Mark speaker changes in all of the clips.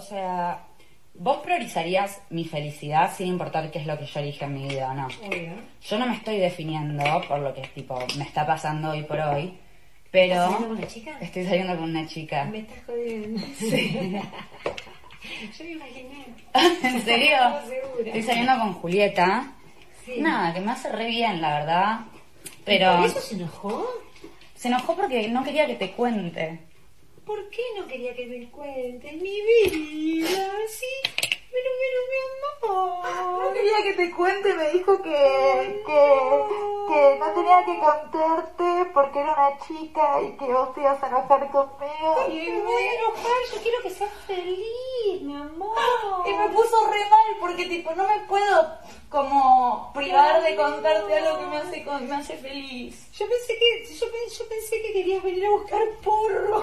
Speaker 1: o sea, vos priorizarías mi felicidad sin importar qué es lo que yo elige en mi vida o no.
Speaker 2: Obvio.
Speaker 1: Yo no me estoy definiendo por lo que tipo me está pasando hoy por hoy, pero
Speaker 2: ¿Estás saliendo con una chica?
Speaker 1: estoy saliendo con una chica.
Speaker 2: Me estás jodiendo.
Speaker 1: Sí.
Speaker 2: Yo me imaginé.
Speaker 1: ¿En serio? Estoy saliendo con Julieta.
Speaker 2: Sí.
Speaker 1: Nada, que me hace re bien, la verdad.
Speaker 2: ¿Y
Speaker 1: Pero
Speaker 2: ¿Por eso se enojó?
Speaker 1: se enojó porque no quería que te cuente.
Speaker 2: ¿Por qué no quería que me cuentes mi vida? Amor.
Speaker 1: quería que te cuente, me dijo que, que, no tenía que contarte porque era una chica y que vos te ibas a enojar conmigo.
Speaker 2: Y me voy a enojar, yo quiero que seas feliz, mi amor.
Speaker 1: Y me puso re mal porque tipo no me puedo como privar de contarte algo que me hace, me hace feliz.
Speaker 2: Yo pensé que, yo, yo pensé que querías venir a buscar porro.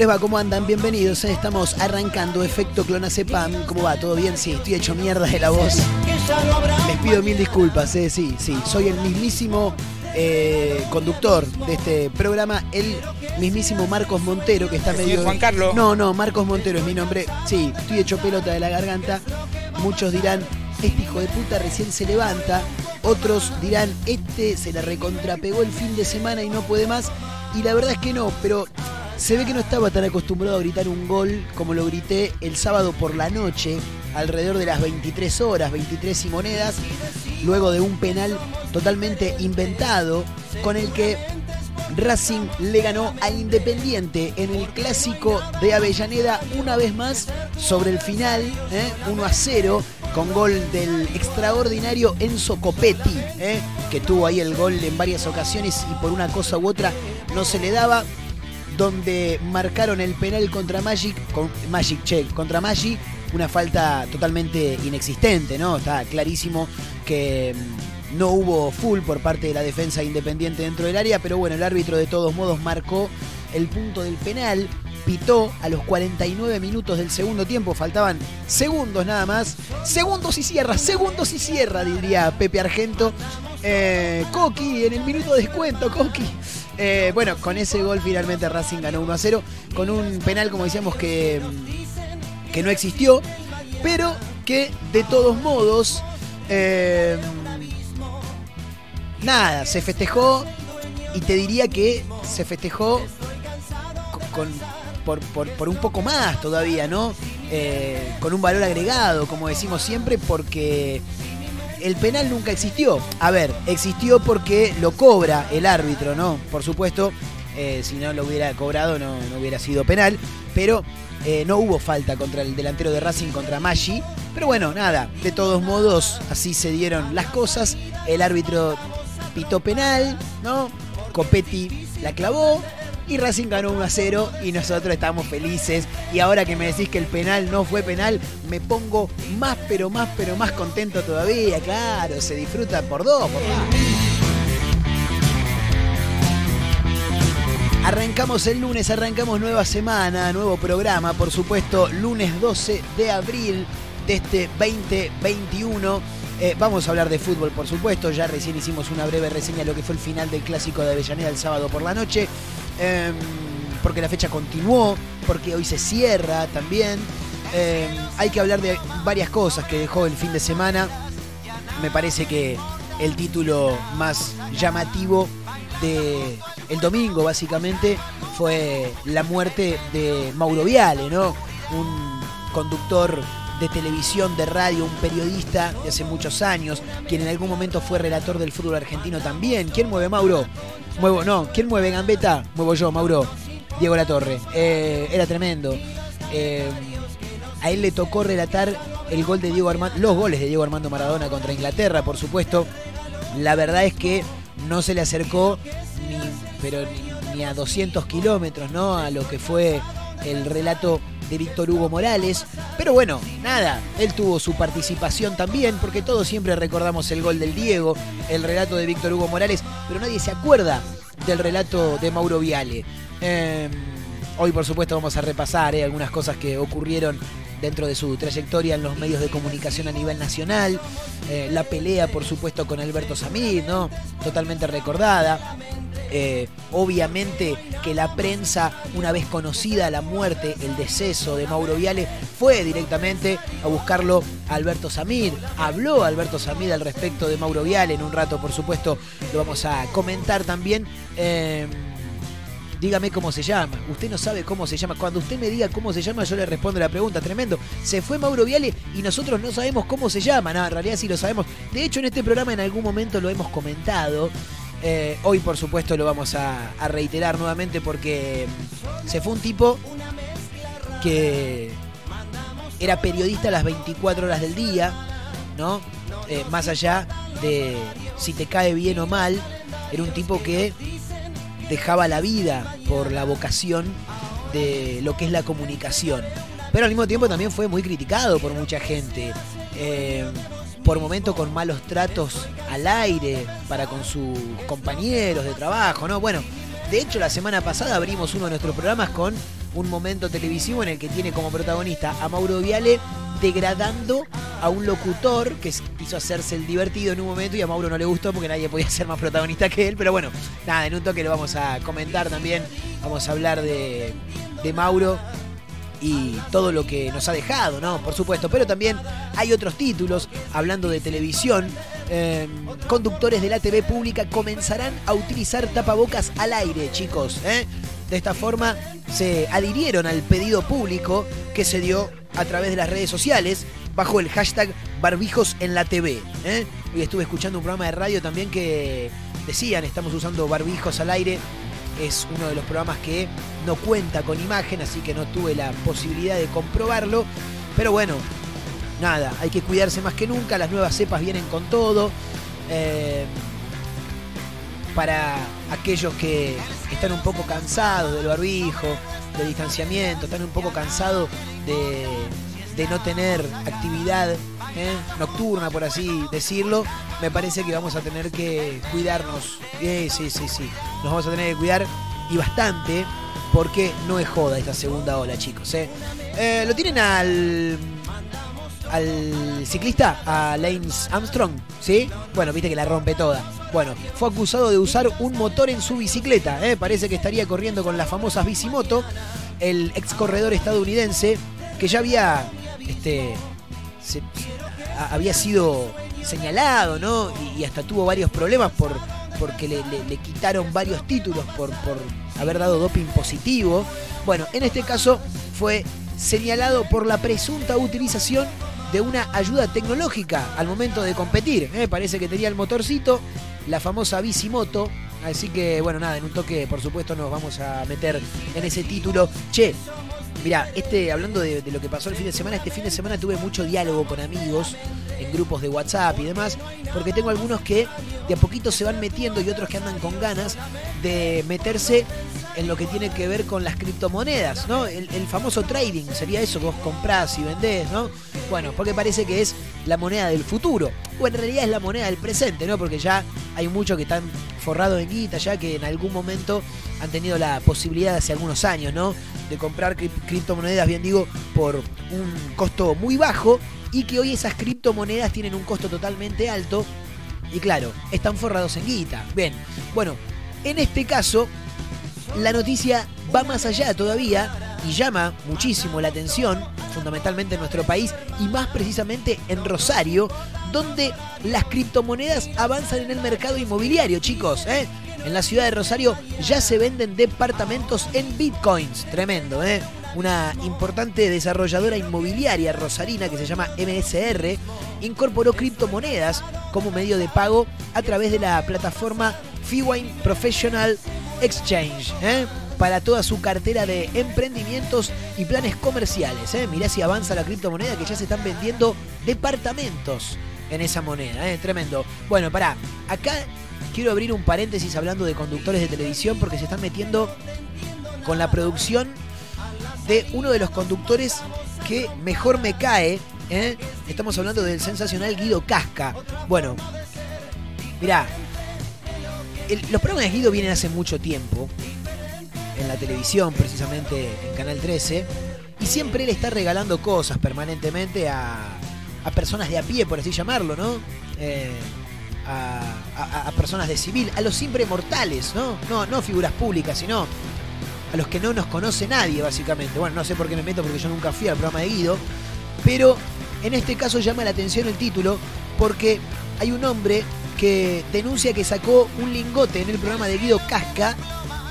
Speaker 3: les va? ¿Cómo andan? Bienvenidos. eh. Estamos arrancando Efecto Clonazepam. ¿Cómo va? ¿Todo bien? Sí, estoy hecho mierda de la voz. Les pido mil disculpas, eh. Sí, sí. Soy el mismísimo eh, conductor de este programa, el mismísimo Marcos Montero, que está medio.
Speaker 4: Juan Carlos.
Speaker 3: No, no, Marcos Montero es mi nombre. Sí, estoy hecho pelota de la garganta. Muchos dirán, este hijo de puta recién se levanta. Otros dirán, este se la recontrapegó el fin de semana y no puede más. Y la verdad es que no, pero se ve que no estaba tan acostumbrado a gritar un gol como lo grité el sábado por la noche, alrededor de las 23 horas, 23 y monedas, luego de un penal totalmente inventado con el que Racing le ganó a Independiente en el clásico de Avellaneda una vez más sobre el final, ¿eh? 1 a 0, con gol del extraordinario Enzo Copetti, ¿eh? que tuvo ahí el gol en varias ocasiones y por una cosa u otra no se le daba donde marcaron el penal contra Magic, con, Magic, che, contra Magic, una falta totalmente inexistente, ¿no? Está clarísimo que mm, no hubo full por parte de la defensa independiente dentro del área, pero bueno, el árbitro de todos modos marcó el punto del penal, pitó a los 49 minutos del segundo tiempo, faltaban segundos nada más, segundos y cierra, segundos y cierra, diría Pepe Argento. Eh, Coqui, en el minuto de descuento, Coqui. Eh, bueno, con ese gol finalmente Racing ganó 1 a 0, con un penal, como decíamos, que, mm, que no existió, pero que de todos modos, eh, nada, se festejó y te diría que se festejó con, por, por- por un poco más todavía, ¿no? Eh, con un valor agregado, como decimos siempre, porque el penal nunca existió. A ver, existió porque lo cobra el árbitro, ¿no? Por supuesto, eh, si no lo hubiera cobrado no, hubiera sido penal, pero Eh, no hubo falta contra el delantero de Racing, contra Maggi. Pero bueno, nada, de todos modos, así se dieron las cosas. El árbitro pitó penal, ¿no? Copetti la clavó y Racing ganó 1 a 0 y nosotros estamos felices. Y ahora que me decís que el penal no fue penal, me pongo más, pero más, pero más contento todavía. Claro, se disfruta por dos, por Arrancamos el lunes, arrancamos nueva semana, nuevo programa, por supuesto, lunes 12 de abril de este 2021. Eh, vamos a hablar de fútbol, por supuesto. Ya recién hicimos una breve reseña de lo que fue el final del clásico de Avellaneda el sábado por la noche. Em, porque la fecha continuó, porque hoy se cierra también. Em, hay que hablar de varias cosas que dejó el fin de semana. Me parece que el título más llamativo de el domingo básicamente fue la muerte de Mauro Viale, ¿no? Un conductor de televisión, de radio, un periodista de hace muchos años, quien en algún momento fue relator del fútbol argentino también. ¿Quién mueve Mauro? Muevo, no, ¿quién mueve Gambetta? Muevo yo, Mauro. Diego La Torre. Eh, era tremendo. Eh, a él le tocó relatar el gol de Diego Armando, los goles de Diego Armando Maradona contra Inglaterra, por supuesto. La verdad es que no se le acercó ni, pero ni, a 200 kilómetros, ¿no? A lo que fue el relato de Víctor Hugo Morales. Pero bueno, nada, él tuvo su participación también, porque todos siempre recordamos el gol del Diego, el relato de Víctor Hugo Morales, pero nadie se acuerda del relato de Mauro Viale. Em, hoy, por supuesto, vamos a repasar eh, algunas cosas que ocurrieron dentro de su trayectoria en los medios de comunicación a nivel nacional. Eh, la pelea, por supuesto, con Alberto Samir, ¿no? Totalmente recordada. Eh, obviamente que la prensa, una vez conocida la muerte, el deceso de Mauro Viale, fue directamente a buscarlo a Alberto Samir. Habló Alberto Samir al respecto de Mauro Viale. En un rato, por supuesto, lo vamos a comentar también. Eh, dígame cómo se llama. Usted no sabe cómo se llama. Cuando usted me diga cómo se llama, yo le respondo la pregunta. Tremendo. Se fue Mauro Viale y nosotros no sabemos cómo se llama. En realidad sí lo sabemos. De hecho, en este programa en algún momento lo hemos comentado. Eh, hoy, por supuesto, lo vamos a, reiterar nuevamente porque se fue un tipo que era periodista las 24 horas del día, ¿no? Eh, más allá de si te cae bien o mal, era un tipo que dejaba la vida por la vocación de lo que es la comunicación. Pero al mismo tiempo también fue muy criticado por mucha gente. Eh, por momentos con malos tratos al aire para con sus compañeros de trabajo, ¿no? Bueno, de hecho la semana pasada abrimos uno de nuestros programas con un momento televisivo en el que tiene como protagonista a Mauro Viale degradando a un locutor que quiso hacerse el divertido en un momento y a Mauro no le gustó porque nadie podía ser más protagonista que él. Pero bueno, nada, en un toque lo vamos a comentar también. Vamos a hablar de, de Mauro y todo lo que nos ha dejado, ¿no? Por supuesto. Pero también hay otros títulos, hablando de televisión. Em, conductores de la TV pública comenzarán a utilizar tapabocas al aire, chicos. ¿eh? De esta forma se adhirieron al pedido público que se dio a través de las redes sociales bajo el hashtag barbijos en la TV. ¿eh? Hoy estuve escuchando un programa de radio también que decían estamos usando barbijos al aire es uno de los programas que no cuenta con imagen, así que no tuve la posibilidad de comprobarlo. Pero bueno, nada, hay que cuidarse más que nunca, las nuevas cepas vienen con todo. Eh, para aquellos que están un poco cansados del barbijo, del distanciamiento, están un poco cansados de, no tener actividad ¿eh? nocturna, por así decirlo, me parece que vamos a tener que cuidarnos. sí, sí, sí. Nos vamos a tener que cuidar y bastante porque no es joda esta segunda ola, chicos. ¿eh? Eh, lo tienen al al ciclista, a Lance Armstrong, ¿sí? Bueno, viste que la rompe toda. Bueno, fue acusado de usar un motor en su bicicleta, ¿eh? parece que estaría corriendo con las famosas bicimoto. El ex corredor estadounidense que ya había este, había sido señalado, ¿no? Y, hasta tuvo varios problemas por, porque le, quitaron varios títulos por, por haber dado doping positivo. Bueno, en este caso fue señalado por la presunta utilización de una ayuda tecnológica al momento de competir. ¿eh? Parece que tenía el motorcito, la famosa bicimoto. Así que, bueno, nada, en un toque, por supuesto, nos vamos a meter en ese título. Che, Mira, este, hablando de, de lo que pasó el fin de semana, este fin de semana tuve mucho diálogo con amigos en grupos de WhatsApp y demás, porque tengo algunos que de a poquito se van metiendo y otros que andan con ganas de meterse en lo que tiene que ver con las criptomonedas, ¿no? El, famoso trading, sería eso, vos comprás y vendés, ¿no? Bueno, porque parece que es la moneda del futuro, o en realidad es la moneda del presente, ¿no? Porque ya hay muchos que están forrados en guita, ya que en algún momento han tenido la posibilidad hace algunos años, ¿no? De comprar cri- criptomonedas, bien digo, por un costo muy bajo y que hoy esas criptomonedas tienen un costo totalmente alto y claro, están forrados en guita. Bien, bueno, en este caso, la noticia va más allá todavía y llama muchísimo la atención, fundamentalmente en nuestro país y más precisamente en Rosario, donde las criptomonedas avanzan en el mercado inmobiliario, chicos. ¿eh? En la ciudad de Rosario ya se venden departamentos en bitcoins, tremendo, ¿eh? Una importante desarrolladora inmobiliaria rosarina que se llama MSR incorporó criptomonedas como medio de pago a través de la plataforma Fiwine Professional Exchange. ¿eh? para toda su cartera de emprendimientos y planes comerciales. ¿eh? Mirá si avanza la criptomoneda que ya se están vendiendo departamentos en esa moneda. ¿eh? Tremendo. Bueno, pará. Acá quiero abrir un paréntesis hablando de conductores de televisión porque se están metiendo con la producción de uno de los conductores que mejor me cae. ¿eh? Estamos hablando del sensacional Guido Casca. Bueno, mirá. Los programas de Guido vienen hace mucho tiempo en la televisión, precisamente en Canal 13, y siempre él está regalando cosas permanentemente a, a personas de a pie, por así llamarlo, ¿no? Eh, a, a- a personas de civil, a los siempre mortales, ¿no? No, no figuras públicas, sino a los que no nos conoce nadie, básicamente. Bueno, no sé por qué me meto porque yo nunca fui al programa de Guido, pero en este caso llama la atención el título porque hay un hombre que denuncia que sacó un lingote en el programa de Guido Casca.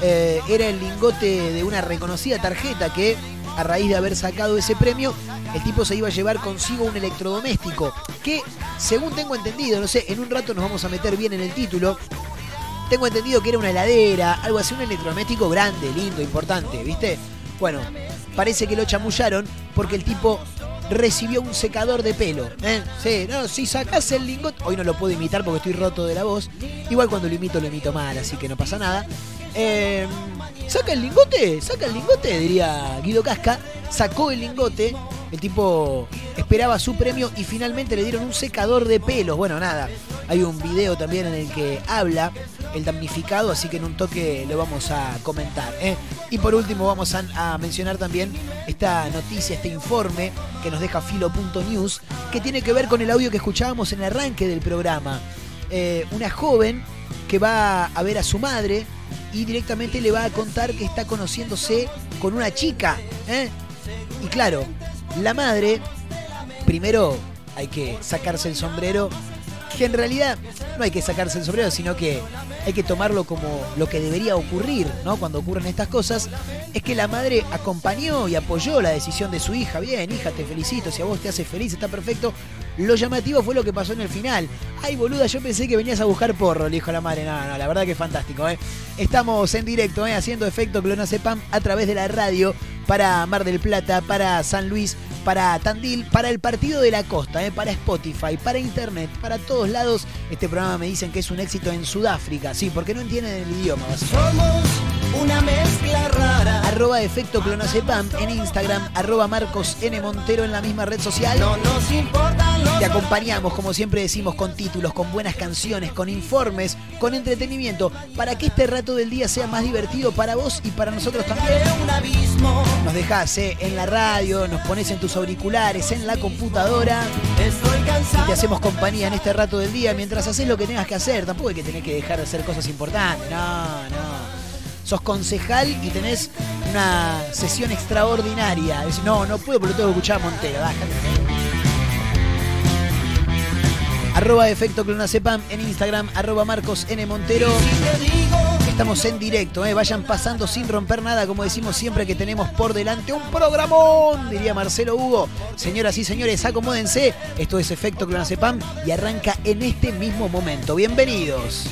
Speaker 3: eh, era el lingote de una reconocida tarjeta que, a raíz de haber sacado ese premio, el tipo se iba a llevar consigo un electrodoméstico. Que, según tengo entendido, no sé, en un rato nos vamos a meter bien en el título. Tengo entendido que era una heladera, algo así, un electrodoméstico grande, lindo, importante, ¿viste? Bueno, parece que lo chamullaron porque el tipo recibió un secador de pelo. ¿eh? Sí, no, si sacás el lingote. Hoy no lo puedo imitar porque estoy roto de la voz. Igual cuando lo imito, lo imito mal, así que no pasa nada. Eh, saca el lingote, saca el lingote, diría Guido Casca. Sacó el lingote. El tipo esperaba su premio y finalmente le dieron un secador de pelos. Bueno, nada. Hay un video también en el que habla el damnificado, así que en un toque lo vamos a comentar. ¿eh? Y por último vamos a, mencionar también esta noticia, este informe que nos deja filo.news, que tiene que ver con el audio que escuchábamos en el arranque del programa. Eh, una joven que va a ver a su madre y directamente le va a contar que está conociéndose con una chica. ¿eh? Y claro, la madre, primero hay que sacarse el sombrero, que en realidad no hay que sacarse el sombrero, sino que hay que tomarlo como lo que debería ocurrir, ¿no? Cuando ocurren estas cosas, es que la madre acompañó y apoyó la decisión de su hija. Bien, hija, te felicito, si a vos te hace feliz, está perfecto. Lo llamativo fue lo que pasó en el final. Ay, boluda, yo pensé que venías a buscar porro, le dijo la madre. No, no, la verdad que es fantástico, ¿eh? Estamos en directo, ¿eh? Haciendo efecto Clonacepam a través de la radio para Mar del Plata, para San Luis, para Tandil, para el Partido de la Costa, ¿eh? para Spotify, para Internet, para todos lados. Este programa me dicen que es un éxito en Sudáfrica, sí, porque no entienden el idioma.
Speaker 2: Somos una mezcla rara.
Speaker 3: Arroba efecto Clonacepam en Instagram, arroba Marcos N. Montero en la misma red social.
Speaker 2: No nos importan los
Speaker 3: Te acompañamos, como siempre decimos, con títulos, con buenas canciones, con informes, con entretenimiento, para que este rato del día sea más divertido para vos y para nosotros también. Nos dejás eh, en la radio, nos pones en tus auriculares, en la computadora
Speaker 2: Estoy
Speaker 3: y te hacemos compañía en este rato del día mientras haces lo que tengas que hacer. Tampoco hay que tener que dejar de hacer cosas importantes. No, no. Sos concejal y tenés una sesión extraordinaria. Decís, no, no puedo porque lo tengo que escuchar a Montero. Bájate. Arroba efecto clonacepam en Instagram, arroba Marcos N. Montero. Estamos en directo, ¿eh? vayan pasando sin romper nada, como decimos siempre que tenemos por delante un programón, diría Marcelo Hugo. Señoras y señores, acomódense. Esto es Efecto Clonacepam y arranca en este mismo momento. Bienvenidos.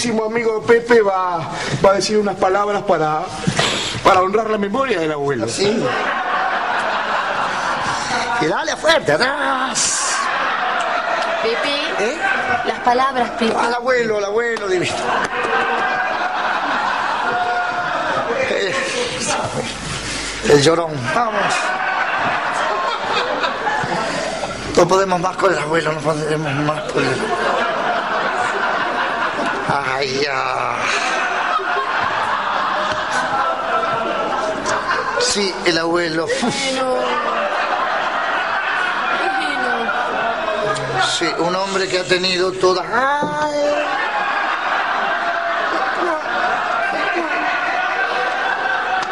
Speaker 5: Queridísimo amigo Pepe va, va a decir unas palabras para, para honrar la memoria del abuelo.
Speaker 6: Sí. Y dale fuerte, atrás.
Speaker 1: Pepe,
Speaker 6: ¿Eh?
Speaker 1: las palabras, Pepe.
Speaker 6: Al abuelo, al abuelo divino. El llorón, vamos. No podemos más con el abuelo, no podemos más con el... Ay, ya. Sí, el abuelo. Sí, un hombre que ha tenido todas.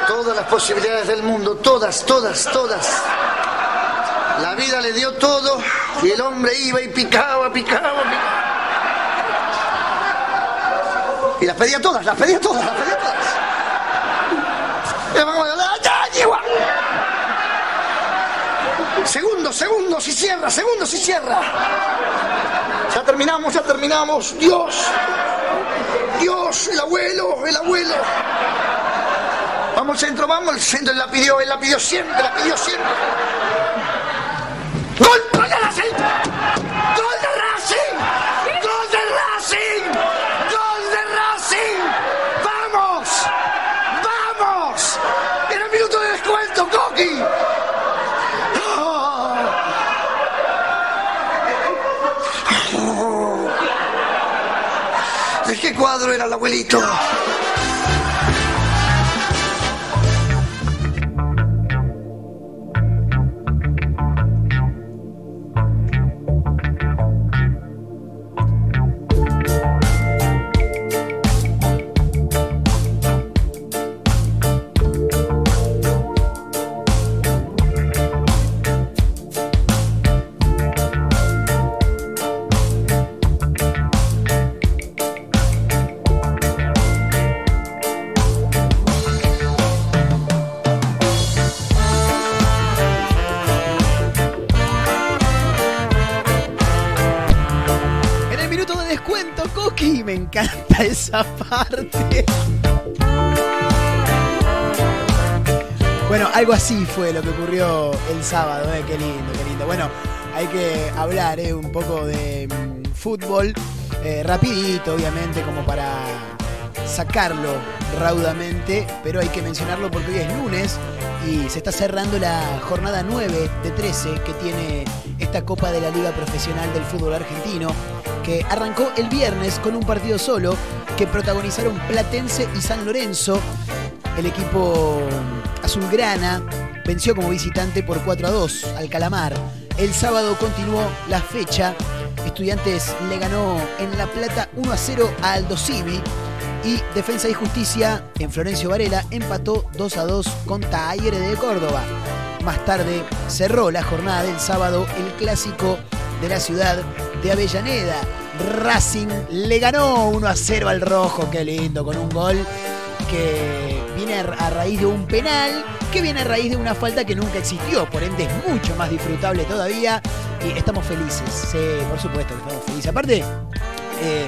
Speaker 6: Todas las posibilidades del mundo, todas, todas, todas. La vida le dio todo y el hombre iba y picaba, picaba, picaba. Y las pedía todas, las pedía todas, las pedía todas. Segundos, segundos y cierra, segundos y cierra. Ya terminamos, ya terminamos. Dios, Dios, el abuelo, el abuelo. Vamos al centro, vamos al centro. Él la pidió, él la pidió siempre, la pidió siempre. ¡Gol! ¡Gol de Racing! ¡Gol de Racing! ¡Gol de Racing! ¡Gol de Racing! ¡Vamos! ¡Vamos! ¡En el minuto de descuento, Coqui! ¡Oh! Oh. ¿De qué cuadro era el abuelito?
Speaker 3: Bueno, algo así fue lo que ocurrió el sábado, eh, qué lindo, qué lindo. Bueno, hay que hablar eh, un poco de mm, fútbol, eh, rapidito, obviamente, como para sacarlo raudamente, pero hay que mencionarlo porque hoy es lunes y se está cerrando la jornada 9 de 13 que tiene esta Copa de la Liga Profesional del Fútbol Argentino, que arrancó el viernes con un partido solo que protagonizaron Platense y San Lorenzo. El equipo azulgrana venció como visitante por 4 a 2 al Calamar. El sábado continuó la fecha. Estudiantes le ganó en La Plata 1 a 0 a Aldo. Y Defensa y Justicia en Florencio Varela empató 2 a 2 con Talleres de Córdoba. Más tarde cerró la jornada del sábado el clásico de la ciudad de Avellaneda. Racing le ganó 1 a 0 al rojo, qué lindo, con un gol que a raíz de un penal, que viene a raíz de una falta que nunca existió, por ende es mucho más disfrutable todavía y estamos felices, por supuesto que estamos felices. Aparte, eh,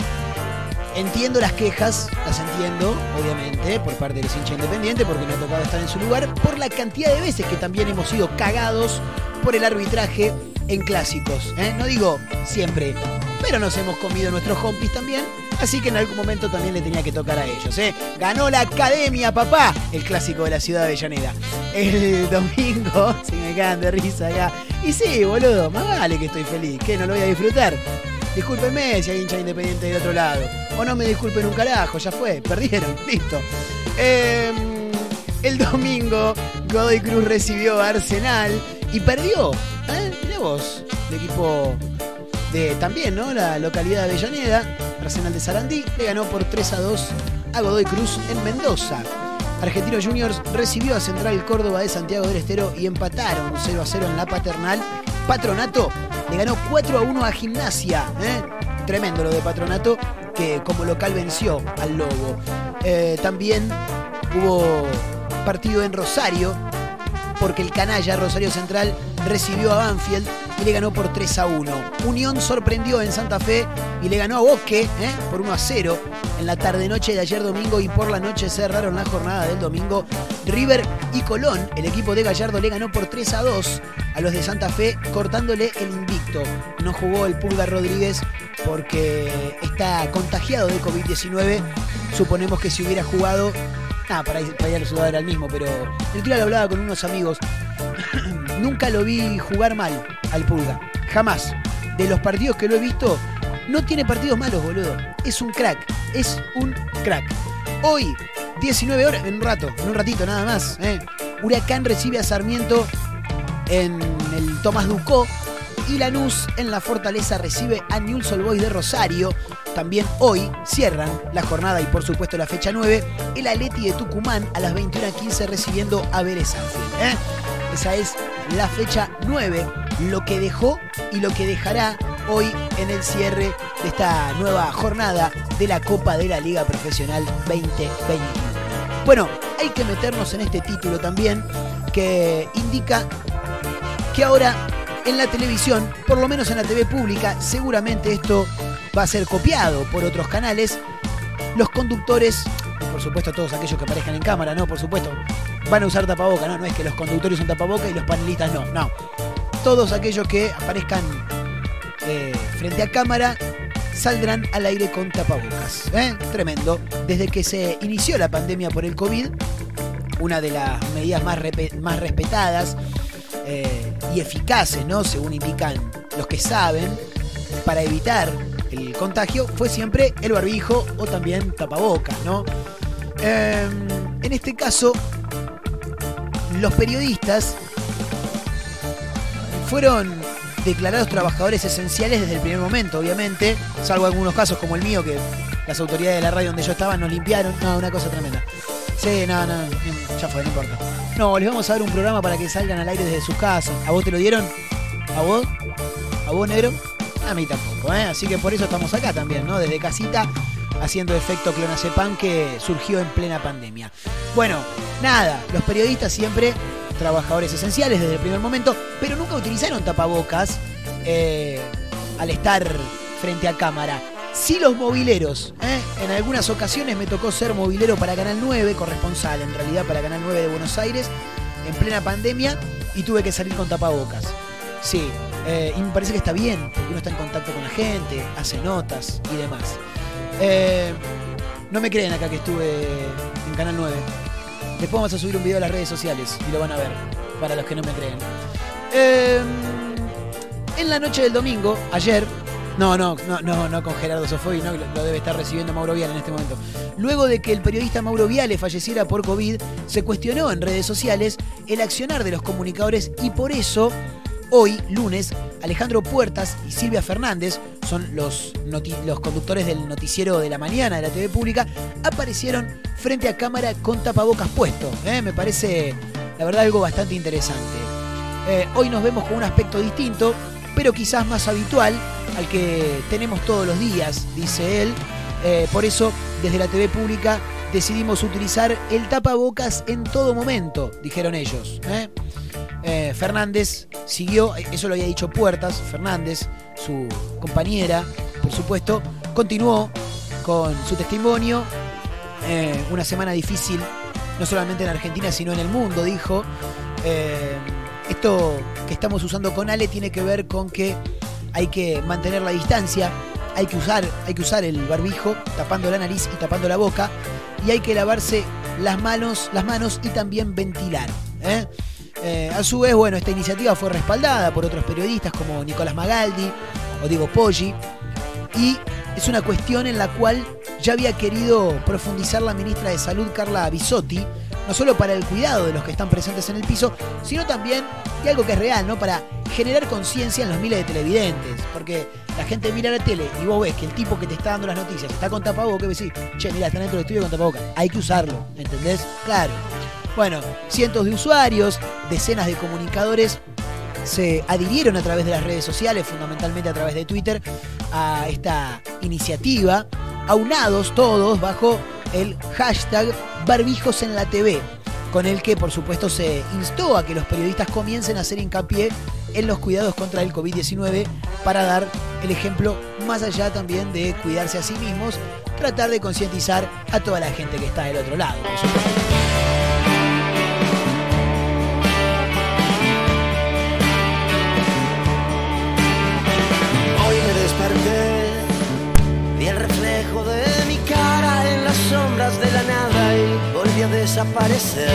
Speaker 3: entiendo las quejas, las entiendo, obviamente, por parte de los hinchas independientes, porque no ha tocado estar en su lugar, por la cantidad de veces que también hemos sido cagados por el arbitraje en clásicos. ¿eh? No digo siempre, pero nos hemos comido nuestros hompis también, así que en algún momento también le tenía que tocar a ellos. ¿eh? Ganó la academia, papá, el clásico de la ciudad de Avellaneda. El domingo, si me cagan de risa acá. Y sí, boludo, más vale que estoy feliz, que no lo voy a disfrutar. Discúlpenme si hay hincha independiente del otro lado. O no me disculpen un carajo, ya fue, perdieron, listo. Eh, el domingo, Godoy Cruz recibió a Arsenal y perdió. ¿eh? Mirá el equipo de también, ¿no? La localidad de Avellaneda, Arsenal de Sarandí, le ganó por 3 a 2 a Godoy Cruz en Mendoza. Argentino Juniors recibió a Central Córdoba de Santiago del Estero y empataron 0 a 0 en la paternal. Patronato le ganó 4 a 1 a Gimnasia. ¿eh? Tremendo lo de Patronato, que como local venció al Lobo. Eh, también hubo partido en Rosario, porque el canalla Rosario Central recibió a Banfield y le ganó por 3 a 1. Unión sorprendió en Santa Fe y le ganó a Bosque ¿eh? por 1 a 0 en la tarde-noche de ayer domingo y por la noche cerraron la jornada del domingo. River y Colón, el equipo de Gallardo, le ganó por 3 a 2 a los de Santa Fe, cortándole el invicto. No jugó el Pulga Rodríguez porque está contagiado de COVID-19. Suponemos que si hubiera jugado Ah, para, ir, para ir al era el mismo, pero el lo hablaba con unos amigos. Nunca lo vi jugar mal al Pulga. Jamás. De los partidos que lo he visto, no tiene partidos malos, boludo. Es un crack. Es un crack. Hoy, 19 horas, en un rato, en un ratito nada más. ¿eh? Huracán recibe a Sarmiento en el Tomás Ducó. Y Lanús en la Fortaleza recibe a Newell's Old Boys de Rosario. También hoy cierran la jornada y por supuesto la fecha 9, el Aleti de Tucumán a las 21.15 recibiendo a Vélez ¿eh? Esa es la fecha 9, lo que dejó y lo que dejará hoy en el cierre de esta nueva jornada de la Copa de la Liga Profesional 2021. Bueno, hay que meternos en este título también que indica que ahora en la televisión, por lo menos en la TV pública, seguramente esto va a ser copiado por otros canales. Los conductores, por supuesto todos aquellos que aparezcan en cámara, no, por supuesto, van a usar tapaboca, no, no es que los conductores son tapaboca y los panelistas no, no. Todos aquellos que aparezcan eh, frente a cámara saldrán al aire con tapabocas. ¿eh? Tremendo. Desde que se inició la pandemia por el COVID, una de las medidas más, respetadas eh, y eficaces, ¿no? Según indican los que saben, para evitar el contagio fue siempre el barbijo o también tapabocas, ¿no? Eh, en este caso, los periodistas fueron declarados trabajadores esenciales desde el primer momento, obviamente, salvo algunos casos como el mío, que las autoridades de la radio donde yo estaba nos limpiaron. No, una cosa tremenda. Sí, no, no, ya fue, no importa. No, les vamos a dar un programa para que salgan al aire desde sus casas. ¿A vos te lo dieron? ¿A vos? ¿A vos, negro? A mí tampoco, ¿eh? Así que por eso estamos acá también, ¿no? Desde casita, haciendo efecto clonazepam que surgió en plena pandemia. Bueno, nada, los periodistas siempre trabajadores esenciales desde el primer momento, pero nunca utilizaron tapabocas eh, al estar frente a cámara. Sí los mobileros, ¿eh? en algunas ocasiones me tocó ser movilero para Canal 9, corresponsal en realidad para Canal 9 de Buenos Aires, en plena pandemia, y tuve que salir con tapabocas. Sí, eh, y me parece que está bien, porque uno está en contacto con la gente, hace notas y demás. No me creen acá que estuve en Canal 9. Después vamos a subir un video a las redes sociales y lo van a ver, para los que no me creen. Eh, en la noche del domingo, ayer, no, no, no, no, no con Gerardo Sofoy, no, lo debe estar recibiendo Mauro Viale en este momento. Luego de que el periodista Mauro Viale falleciera por COVID, se cuestionó en redes sociales el accionar de los comunicadores y por eso Hoy, lunes, Alejandro Puertas y Silvia Fernández, son los, conductores del noticiero de la mañana de la TV pública, aparecieron frente a cámara con tapabocas puesto. ¿eh? Me parece, la verdad, algo bastante interesante. Eh, hoy nos vemos con un aspecto distinto, pero quizás más habitual al que tenemos todos los días, dice él. Eh, por eso, desde la TV pública decidimos utilizar el tapabocas en todo momento, dijeron ellos. Eh, Fernández siguió, eso lo había dicho Puertas, Fernández, su compañera, por supuesto, continuó con su testimonio. Eh, una semana difícil, no solamente en Argentina, sino en el mundo, dijo. Eh, esto que estamos usando con Ale tiene que ver con que hay que mantener la distancia, hay que usar, hay que usar el barbijo, tapando la nariz y tapando la boca, y hay que lavarse las manos, las manos y también ventilar. Eh, a su vez, bueno, esta iniciativa fue respaldada por otros periodistas como Nicolás Magaldi o Diego Poggi y es una cuestión en la cual ya había querido profundizar la ministra de Salud Carla Bisotti, no solo para el cuidado de los que están presentes en el piso, sino también, y algo que es real, ¿no? Para generar conciencia en los miles de televidentes, porque la gente mira la tele y vos ves que el tipo que te está dando las noticias está con tapabocas, y decís, che, mira, está dentro del estudio con tapabocas, hay que usarlo, ¿entendés? Claro. Bueno, cientos de usuarios, decenas de comunicadores se adhirieron a través de las redes sociales, fundamentalmente a través de Twitter, a esta iniciativa, aunados todos bajo el hashtag barbijos en la TV, con el que por supuesto se instó a que los periodistas comiencen a hacer hincapié en los cuidados contra el COVID-19 para dar el ejemplo más allá también de cuidarse a sí mismos, tratar de concientizar a toda la gente que está del otro lado.
Speaker 2: desaparecer.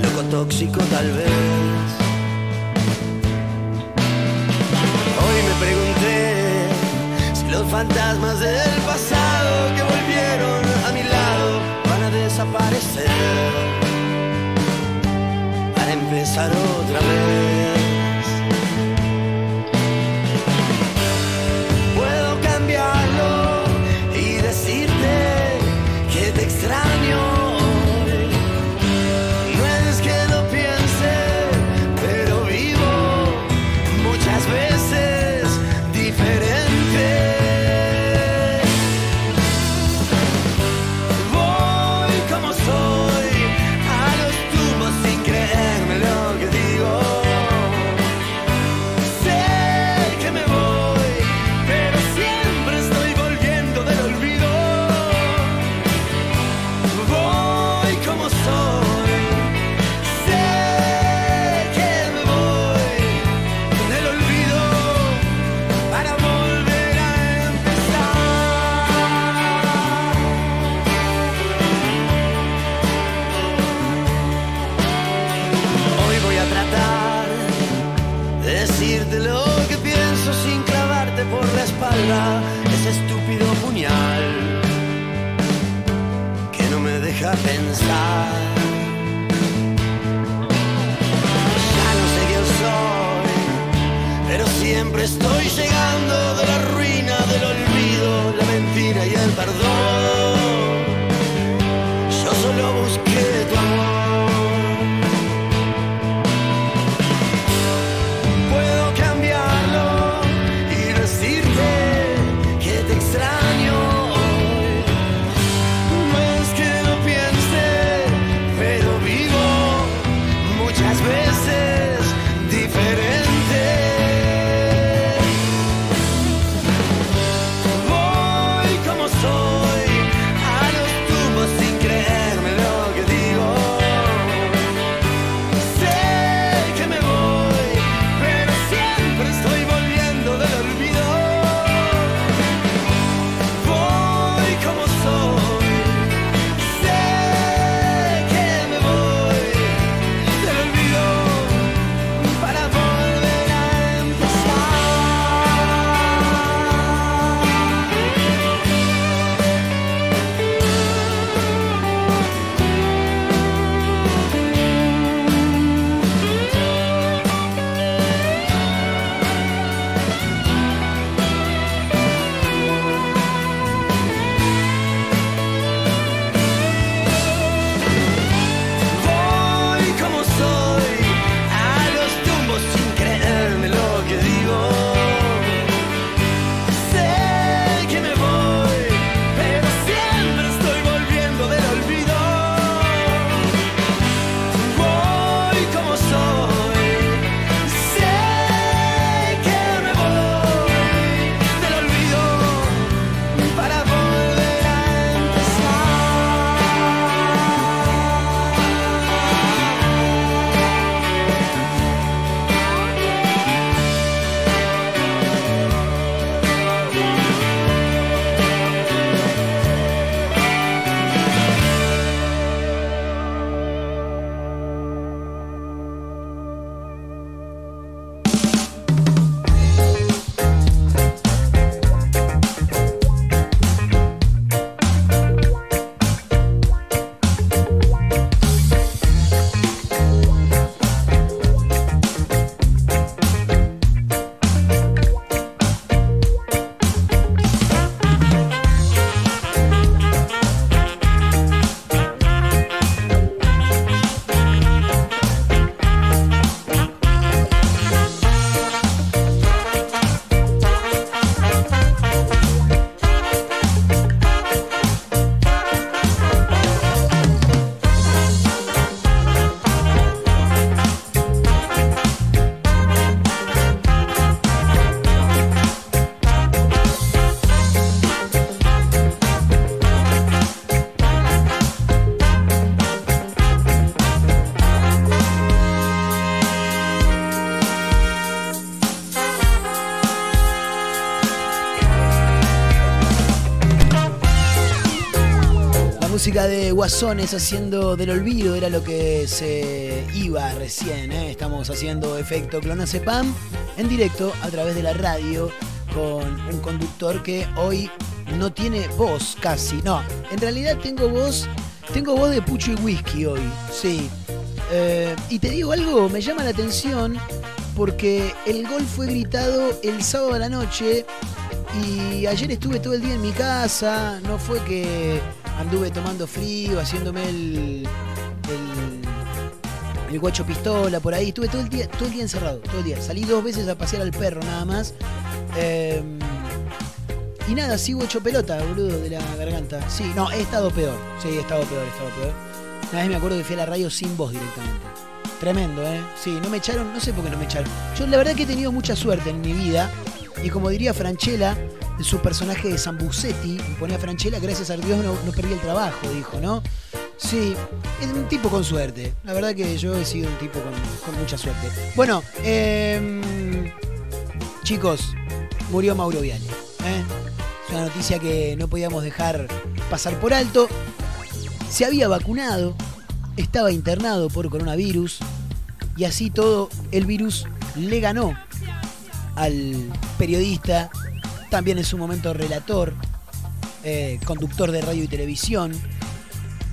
Speaker 2: Loco tóxico tal vez. Hoy me pregunté si los fantasmas de Ya no sé quién soy, pero siempre estoy llegando.
Speaker 3: Haciendo del olvido era lo que se iba recién. ¿eh? Estamos haciendo efecto Clonacepam en directo a través de la radio con un conductor que hoy no tiene voz casi. No, en realidad tengo voz, tengo voz de pucho y whisky hoy. Sí. Eh, y te digo algo, me llama la atención porque el gol fue gritado el sábado a la noche y ayer estuve todo el día en mi casa, no fue que anduve tomando frío, haciéndome el, el, el guacho pistola por ahí, estuve todo el día, todo el día encerrado, todo el día. Salí dos veces a pasear al perro nada más. Eh, y nada, sigo hecho pelota, boludo, de la garganta. Sí, no, he estado peor. Sí, he estado peor, he estado peor. Una vez me acuerdo que fui a la radio sin voz directamente. Tremendo, ¿eh? Sí, no me echaron, no sé por qué no me echaron. Yo la verdad que he tenido mucha suerte en mi vida. Y como diría Franchella, su personaje de Sambucetti, ponía Franchella, gracias a Dios no, no perdí el trabajo, dijo, ¿no? Sí, es un tipo con suerte. La verdad que yo he sido un tipo con, mucha suerte. Bueno, eh, chicos, murió Mauro Viale. ¿eh? Es una noticia que no podíamos dejar pasar por alto. Se había vacunado, estaba internado por coronavirus y así todo el virus le ganó al periodista, también en su momento relator, eh, conductor de radio y televisión.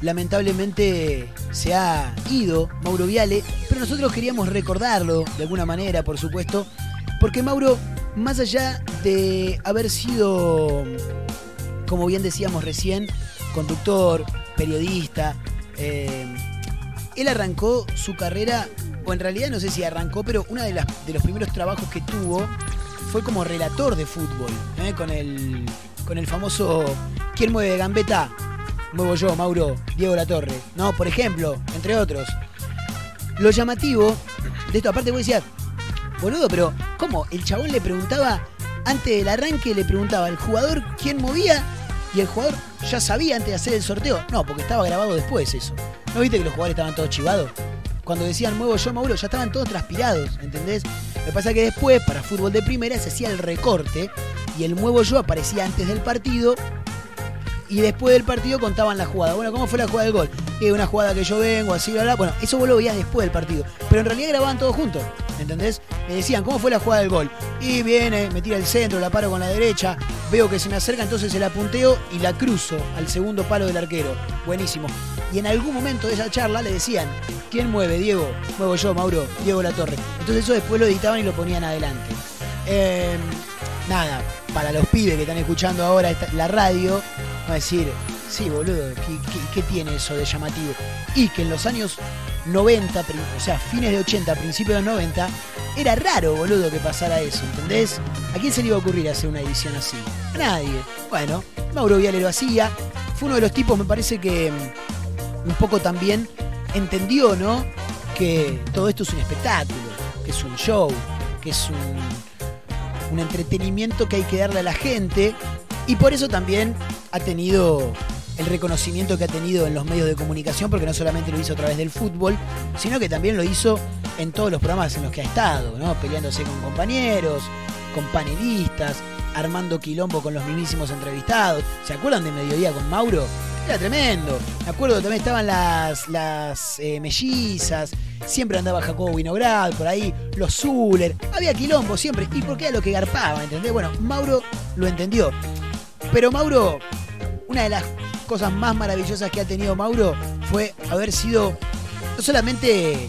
Speaker 3: Lamentablemente se ha ido Mauro Viale, pero nosotros queríamos recordarlo de alguna manera, por supuesto, porque Mauro, más allá de haber sido, como bien decíamos recién, conductor, periodista, eh, él arrancó su carrera, o en realidad no sé si arrancó, pero uno de, los primeros trabajos que tuvo fue como relator de fútbol, ¿eh? con, el, con el famoso ¿Quién mueve Gambetta? Muevo yo, Mauro, Diego Latorre. No, por ejemplo, entre otros. Lo llamativo de esto, aparte vos decías, boludo, pero ¿cómo? El chabón le preguntaba, antes del arranque le preguntaba al jugador quién movía y el jugador ya sabía antes de hacer el sorteo. No, porque estaba grabado después eso. ¿No viste que los jugadores estaban todos chivados? Cuando decían muevo yo, Mauro, ya estaban todos transpirados, ¿entendés? Lo que pasa es que después, para fútbol de primera, se hacía el recorte y el muevo yo aparecía antes del partido y después del partido contaban la jugada. Bueno, ¿cómo fue la jugada del gol? Eh, una jugada que yo vengo, así, bla, bla. Bueno, eso vos lo veías después del partido. Pero en realidad grababan todos juntos, ¿entendés? Me decían, ¿cómo fue la jugada del gol? Y viene, me tira el centro, la paro con la derecha, veo que se me acerca, entonces se la punteo y la cruzo al segundo palo del arquero. Buenísimo. Y en algún momento de esa charla le decían, ¿quién mueve, Diego? Muevo yo, Mauro, Diego La Torre. Entonces eso después lo editaban y lo ponían adelante. Eh, nada, para los pibes que están escuchando ahora la radio, va a decir, sí, boludo, ¿qué, qué, tiene eso de llamativo? Y que en los años 90, pri- o sea, fines de 80, principios de los 90, era raro, boludo, que pasara eso, ¿entendés? ¿A quién se le iba a ocurrir hacer una edición así? A nadie. Bueno, Mauro Viale lo hacía, fue uno de los tipos, me parece que mm, un poco también entendió, ¿no? Que todo esto es un espectáculo, que es un show, que es un, un entretenimiento que hay que darle a la gente y por eso también ha tenido el reconocimiento que ha tenido en los medios de comunicación, porque no solamente lo hizo a través del fútbol, sino que también lo hizo en todos los programas en los que ha estado, ¿no? Peleándose con compañeros, con panelistas, armando quilombo con los mismísimos entrevistados. ¿Se acuerdan de Mediodía con Mauro? Era tremendo. Me acuerdo también estaban las, eh, mellizas, siempre andaba Jacobo Winograd por ahí, los Zuller. Había quilombo siempre, y porque era lo que garpaba, ¿entendés? Bueno, Mauro lo entendió. Pero Mauro, una de las cosas más maravillosas que ha tenido Mauro fue haber sido no solamente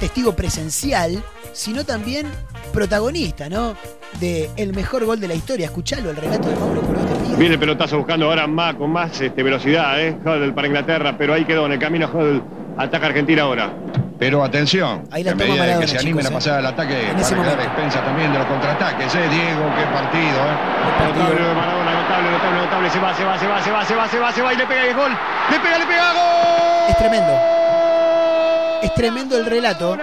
Speaker 3: testigo presencial, sino también protagonista, ¿no? De el mejor gol de la historia. Escuchalo, el relato de Mauro por este.
Speaker 7: Viene el pelotazo buscando ahora más, con más este, velocidad, ¿eh? Para Inglaterra, pero ahí quedó en el camino. Ataca Argentina ahora.
Speaker 8: Pero atención,
Speaker 3: Ahí la
Speaker 8: en medida de
Speaker 3: Maradona,
Speaker 8: que se animen
Speaker 3: chicos,
Speaker 8: a pasar al ataque
Speaker 3: En
Speaker 8: para quedar expensa también de los contraataques, ¿eh? Diego, qué partido, ¿eh?
Speaker 7: Notable lo de Maradona, notable, notable, notable. Se va, se va, se va, se va, se va, se va, se va y le pega el gol. Le pega, le pega gol.
Speaker 3: Es tremendo. Es tremendo el relato.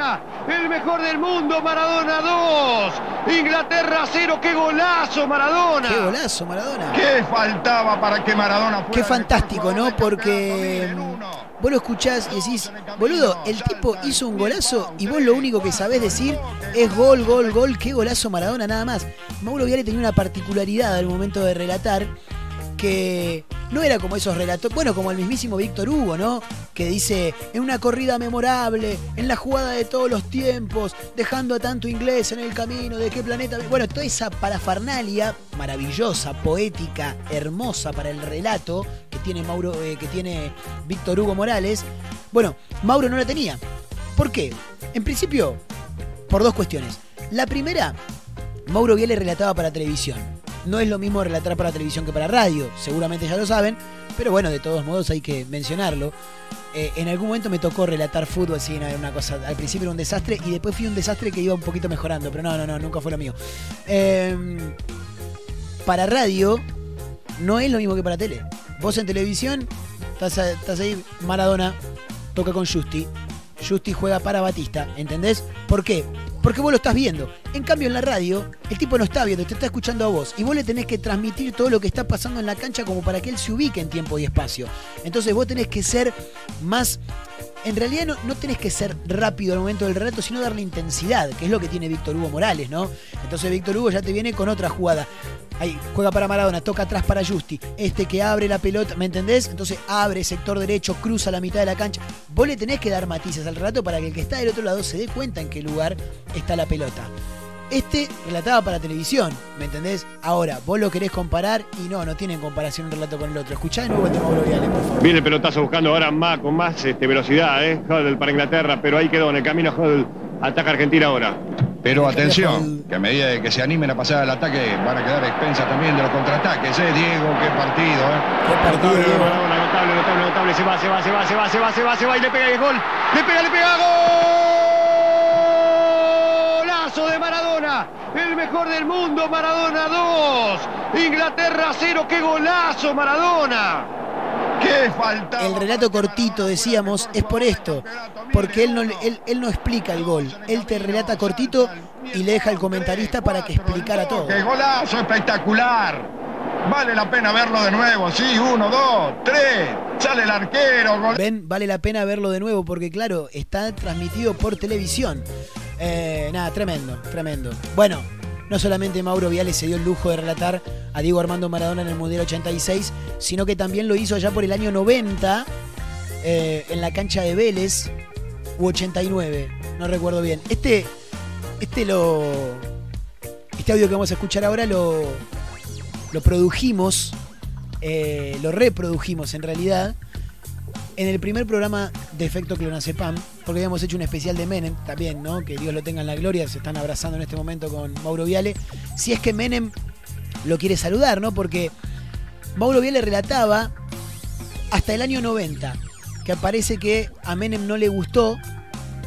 Speaker 7: El mejor del mundo, Maradona 2. Inglaterra 0. ¡Qué golazo, Maradona!
Speaker 3: Qué golazo, Maradona.
Speaker 8: ¿Qué faltaba para que Maradona fuera
Speaker 3: Qué fantástico, ¿no? Porque. Vos lo escuchás y decís, boludo, el tipo hizo un golazo y vos lo único que sabés decir es gol, gol, gol, qué golazo Maradona nada más. Mauro Viale tenía una particularidad al momento de relatar que no era como esos relatos, bueno, como el mismísimo Víctor Hugo, ¿no? Que dice, en una corrida memorable, en la jugada de todos los tiempos, dejando a tanto inglés en el camino, de qué planeta... Bueno, toda esa parafernalia maravillosa, poética, hermosa para el relato que tiene, Mauro, eh, que tiene Víctor Hugo Morales, bueno, Mauro no la tenía. ¿Por qué? En principio, por dos cuestiones. La primera, Mauro Viale relataba para televisión. No es lo mismo relatar para televisión que para radio, seguramente ya lo saben, pero bueno, de todos modos hay que mencionarlo. Eh, en algún momento me tocó relatar fútbol, sí, una cosa, al principio era un desastre y después fui un desastre que iba un poquito mejorando, pero no, no, no, nunca fue lo mío. Eh, para radio no es lo mismo que para tele. Vos en televisión estás ahí, Maradona toca con Justi, Justi juega para Batista, ¿entendés? ¿Por qué? Porque vos lo estás viendo. En cambio, en la radio, el tipo no está viendo, te está escuchando a vos. Y vos le tenés que transmitir todo lo que está pasando en la cancha como para que él se ubique en tiempo y espacio. Entonces vos tenés que ser más... En realidad no, no tenés que ser rápido al momento del relato, sino darle intensidad, que es lo que tiene Víctor Hugo Morales, ¿no? Entonces Víctor Hugo ya te viene con otra jugada. Ahí, juega para Maradona, toca atrás para Justi. Este que abre la pelota, ¿me entendés? Entonces abre sector derecho, cruza la mitad de la cancha. Vos le tenés que dar matices al relato para que el que está del otro lado se dé cuenta en qué lugar está la pelota. Este relataba para televisión, ¿me entendés? Ahora, vos lo querés comparar y no, no tienen comparación un relato con el otro. Escuchá de nuevo el Mauro Viale, por favor.
Speaker 7: Viene el pelotazo buscando ahora más, con más este, velocidad, ¿eh? Hodel para Inglaterra, pero ahí quedó en el camino Hodel. Ataca Argentina ahora.
Speaker 8: Pero atención, que a medida de que se animen a pasar al ataque van a quedar expensas también de los contraataques, ¿eh? Diego, qué partido, ¿eh?
Speaker 3: Qué partido,
Speaker 7: Notable,
Speaker 3: Diego.
Speaker 7: Maradona, notable, notable, notable. Se va, se va, se va, se va, se va, se va, se va y le pega el gol. Le pega, le pega golazo de Maradona. El mejor del mundo, Maradona 2. Inglaterra 0, qué golazo, Maradona.
Speaker 8: ¿Qué falta?
Speaker 3: El relato cortito, decíamos, es por esto. Porque él no, él, él no explica el gol. Él te relata cortito y le deja al comentarista para que explicara todo.
Speaker 8: ¡Qué golazo espectacular! Vale la pena verlo de nuevo, sí, uno, dos, tres, sale el arquero, gol.
Speaker 3: Ven, vale la pena verlo de nuevo porque, claro, está transmitido por televisión. Eh, nada, tremendo, tremendo. Bueno, no solamente Mauro Viale se dio el lujo de relatar a Diego Armando Maradona en el Mundial 86, sino que también lo hizo allá por el año 90 eh, en la cancha de Vélez, u 89, no recuerdo bien. Este, este lo. Este audio que vamos a escuchar ahora lo, lo produjimos, eh, lo reprodujimos en realidad, en el primer programa de Efecto Clonazepam, porque habíamos hecho un especial de Menem también, ¿no? Que Dios lo tenga en la gloria, se están abrazando en este momento con Mauro Viale. Si es que Menem lo quiere saludar, ¿no? Porque Mauro Viale relataba hasta el año 90, que parece que a Menem no le gustó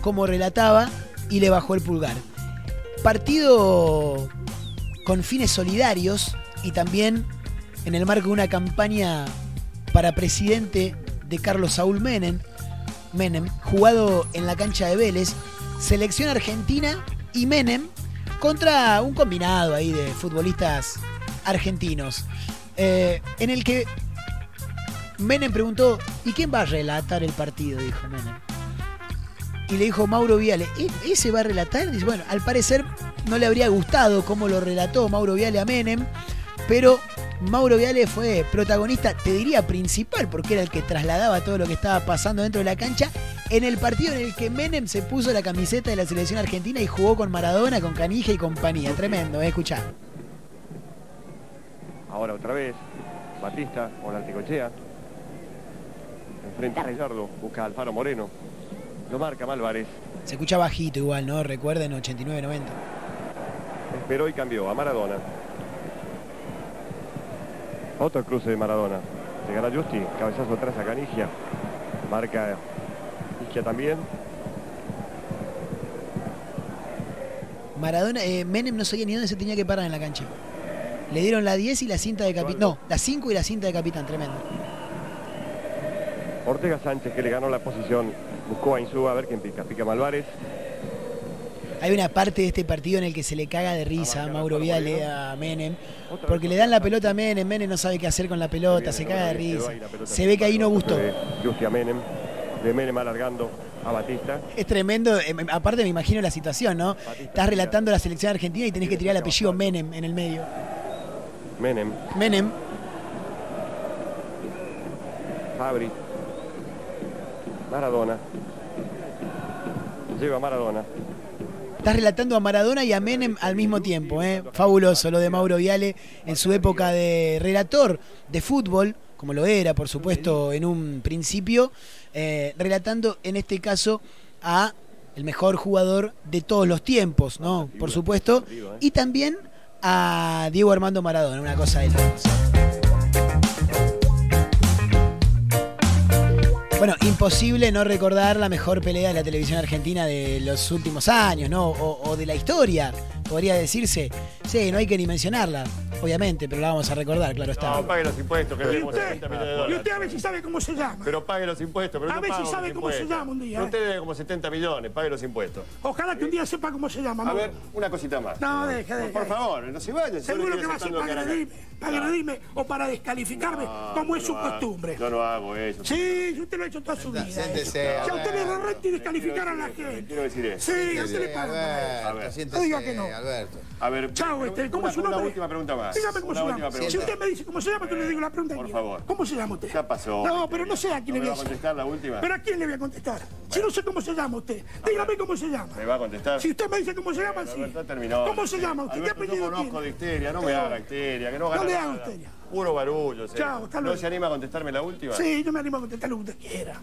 Speaker 3: cómo relataba y le bajó el pulgar. Partido con fines solidarios y también en el marco de una campaña para presidente de Carlos Saúl Menem, Menem, jugado en la cancha de Vélez, selección argentina y Menem contra un combinado ahí de futbolistas argentinos, eh, en el que Menem preguntó, ¿y quién va a relatar el partido? Dijo Menem. Y le dijo Mauro Viale, ¿e- ¿ese va a relatar? Dice, bueno, al parecer no le habría gustado cómo lo relató Mauro Viale a Menem, pero Mauro Viale fue protagonista, te diría principal, porque era el que trasladaba todo lo que estaba pasando dentro de la cancha, en el partido en el que Menem se puso la camiseta de la selección argentina y jugó con Maradona, con Canija y compañía. Tremendo, ¿eh? escuchá.
Speaker 7: Ahora otra vez. Batista con la Anticochea. Enfrente a Gallardo. Busca a Alfaro Moreno. Lo marca Álvarez.
Speaker 3: Se escucha bajito igual, ¿no? Recuerden, 89-90.
Speaker 7: Esperó y cambió a Maradona. Otro cruce de Maradona. Llegará Justi. Cabezazo atrás a Canigia. Marca Isquia también.
Speaker 3: Maradona, eh, Menem no sabía ni dónde se tenía que parar en la cancha. Le dieron la 10 y la cinta de capitán. No, la 5 y la cinta de capitán, tremendo.
Speaker 7: Ortega Sánchez que le ganó la posición. Buscó a Insúa a ver quién pica. Pica Malvares.
Speaker 3: Hay una parte de este partido en el que se le caga de risa a Mauro Viale a Menem, porque le dan la pelota a Menem, Menem no sabe qué hacer con la pelota, se caga de risa. Se ve que ahí no gustó.
Speaker 7: A Menem. De Menem alargando a Batista.
Speaker 3: Es tremendo, eh, aparte me imagino la situación, ¿no? Estás relatando la selección argentina y tenés que tirar el apellido Menem en el medio.
Speaker 7: Menem.
Speaker 3: Menem,
Speaker 9: Fabri. Maradona. Lleva Maradona.
Speaker 3: Estás relatando a Maradona y a Menem al mismo tiempo, ¿eh? Fabuloso lo de Mauro Viale en su época de relator de fútbol, como lo era, por supuesto, en un principio, eh, relatando en este caso a el mejor jugador de todos los tiempos, ¿no? Por supuesto, y también a Diego Armando Maradona, una cosa de locos. Bueno, imposible no recordar la mejor pelea de la televisión argentina de los últimos años, ¿no? O, o de la historia, podría decirse. Sí, no hay que ni mencionarla, obviamente, pero la vamos a recordar, claro está.
Speaker 9: No, pague los impuestos, que
Speaker 10: ¿Y
Speaker 9: debemos
Speaker 10: usted?
Speaker 9: 70 millones de
Speaker 10: ¿Y
Speaker 9: dólares.
Speaker 10: usted a ver si sabe cómo se llama?
Speaker 9: Pero pague los impuestos. Pero
Speaker 10: A
Speaker 9: no
Speaker 10: ver si sabe
Speaker 9: los
Speaker 10: cómo se
Speaker 9: impuestos.
Speaker 10: llama un día,
Speaker 9: Usted debe como 70 millones, pague los impuestos.
Speaker 10: Ojalá que un día sepa cómo se llama.
Speaker 9: A ver, una cosita más.
Speaker 10: No, deje, deje.
Speaker 9: Por favor, no se vaya.
Speaker 10: Seguro que va a ser para agredirme, para agredirme o para descalificarme, como es su costumbre.
Speaker 9: Yo no hago eso.
Speaker 10: Sí, usted lo ha hecho toda su vida.
Speaker 9: Siéntese.
Speaker 10: Si a usted le
Speaker 9: Alberto.
Speaker 10: da renta y descalificar a la gente.
Speaker 9: Quiero decir eso.
Speaker 10: Sí, a usted le pagan. No diga que no.
Speaker 9: A ver,
Speaker 10: Chao, este, ¿cómo
Speaker 9: una,
Speaker 10: es su
Speaker 9: una
Speaker 10: nombre?
Speaker 9: última pregunta más.
Speaker 10: Dígame cómo
Speaker 9: una
Speaker 10: se llama. Si usted me dice cómo se llama, yo le digo la pregunta.
Speaker 9: Por favor.
Speaker 10: ¿Cómo se llama usted?
Speaker 9: Ya pasó.
Speaker 10: No, pero no sé a quién
Speaker 9: ¿No
Speaker 10: le voy a
Speaker 9: contestar la última?
Speaker 10: ¿Pero a quién le voy a contestar? Si no sé cómo se llama usted. Dígame cómo se llama.
Speaker 9: ¿Me va a contestar?
Speaker 10: Si usted me dice cómo se llama, sí. ¿Cómo se llama usted? ¿Qué apellido
Speaker 9: conozco
Speaker 10: tiene?
Speaker 9: de histeria, no me
Speaker 10: No.
Speaker 9: haga histeria, que no
Speaker 10: No
Speaker 9: gana
Speaker 10: le haga
Speaker 9: nada.
Speaker 10: histeria.
Speaker 9: Puro barullo, sí.
Speaker 10: Chao, hasta
Speaker 9: ¿No se anima a contestarme la última?
Speaker 10: Sí, yo me animo a contestar lo que usted quiera.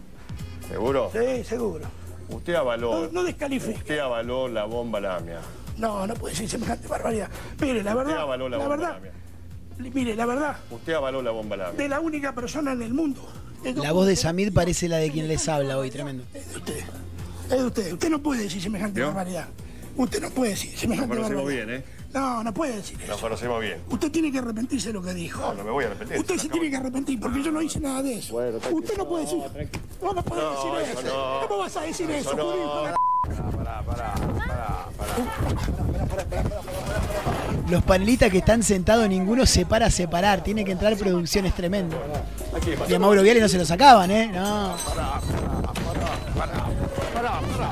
Speaker 9: ¿Seguro?
Speaker 10: Sí, seguro.
Speaker 9: Usted avaló.
Speaker 10: No, no descalifique.
Speaker 9: Usted avaló la bomba lamia.
Speaker 10: No, no puede decir semejante barbaridad. Mire, la
Speaker 9: Usted
Speaker 10: verdad,
Speaker 9: avaló la
Speaker 10: la
Speaker 9: bomba
Speaker 10: verdad,
Speaker 9: lamia.
Speaker 10: mire, la verdad,
Speaker 9: Usted avaló la bomba lamia.
Speaker 10: de la única persona en el mundo. es
Speaker 3: La voz de Samid parece la de quien les habla hoy, tremendo.
Speaker 10: usted. Es de usted. Usted no puede decir semejante barbaridad. Usted no puede decir
Speaker 9: Nos
Speaker 10: semejante
Speaker 9: conocemos
Speaker 10: barbaridad.
Speaker 9: bien, ¿eh?
Speaker 10: No, no puede decir eso.
Speaker 9: Nos conocemos bien.
Speaker 10: Usted tiene que arrepentirse de lo que dijo.
Speaker 9: No, no me voy a arrepentir.
Speaker 10: Usted se tiene que arrepentir porque yo no hice nada de eso. Usted no puede decir. No, no puede
Speaker 9: No,
Speaker 10: decir
Speaker 9: eso
Speaker 10: eso.
Speaker 9: no.
Speaker 10: ¿Cómo vas a decir eso,
Speaker 9: Eso no. Pará, pará, pará, pará.
Speaker 3: Los panelistas que están sentados, ninguno se para a separar. Tiene que entrar producción, es tremendo.
Speaker 9: Aquí,
Speaker 3: Y a Mauro Viale no se lo sacaban, ¿eh? No.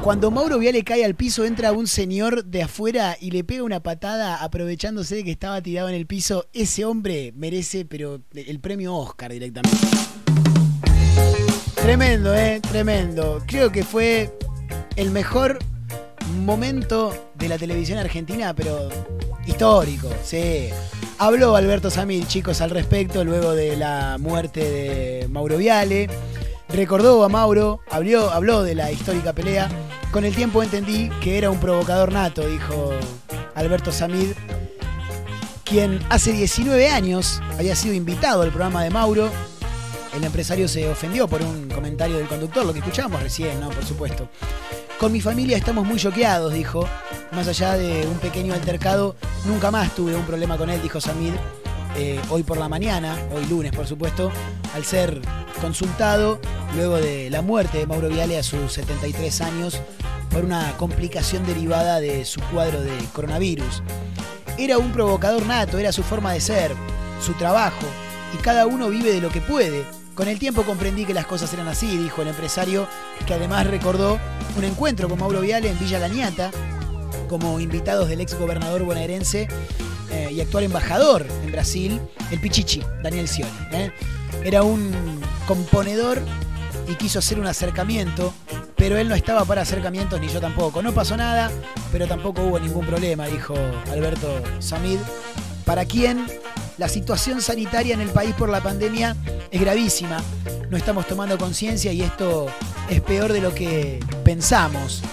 Speaker 3: Cuando Mauro Viale cae al piso, entra un señor de afuera y le pega una patada aprovechándose de que estaba tirado en el piso. Ese hombre merece, pero el premio Oscar directamente. Tremendo, ¿eh? Tremendo. Creo que fue el mejor momento de la televisión argentina, pero histórico, sí. Habló Alberto Samir, chicos, al respecto, luego de la muerte de Mauro Viale. Recordó a Mauro, habló, habló de la histórica pelea. Con el tiempo entendí que era un provocador nato, dijo Alberto Samid, quien hace 19 años había sido invitado al programa de Mauro. El empresario se ofendió por un comentario del conductor, lo que escuchábamos recién, ¿no? Por supuesto. Con mi familia estamos muy choqueados, dijo. Más allá de un pequeño altercado, nunca más tuve un problema con él, dijo Samid. Eh, hoy por la mañana, hoy lunes por supuesto, al ser consultado luego de la muerte de Mauro Viale a sus 73 años por una complicación derivada de su cuadro de coronavirus. Era un provocador nato, era su forma de ser, su trabajo, y cada uno vive de lo que puede. Con el tiempo comprendí que las cosas eran así, dijo el empresario, que además recordó un encuentro con Mauro Viale en Villa Lañata, como invitados del ex gobernador bonaerense eh, y actual embajador en Brasil, el Pichichi, Daniel Scioli. ¿eh? Era un componedor y quiso hacer un acercamiento, pero él no estaba para acercamientos ni yo tampoco. No pasó nada, pero tampoco hubo ningún problema, dijo Alberto Samid, para quien la situación sanitaria en el país por la pandemia es gravísima. No estamos tomando conciencia y esto es peor de lo que pensamos.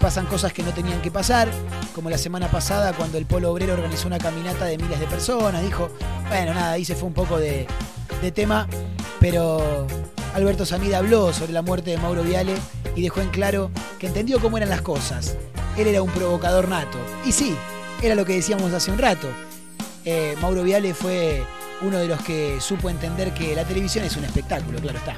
Speaker 3: Pasan cosas que no tenían que pasar, como la semana pasada cuando el Polo Obrero organizó una caminata de miles de personas. Dijo, bueno, nada, ahí se fue un poco de, de tema, pero Alberto Samida habló sobre la muerte de Mauro Viale y dejó en claro que entendió cómo eran las cosas. Él era un provocador nato. Y sí, era lo que decíamos hace un rato. Eh, Mauro Viale fue uno de los que supo entender que la televisión es un espectáculo, claro está.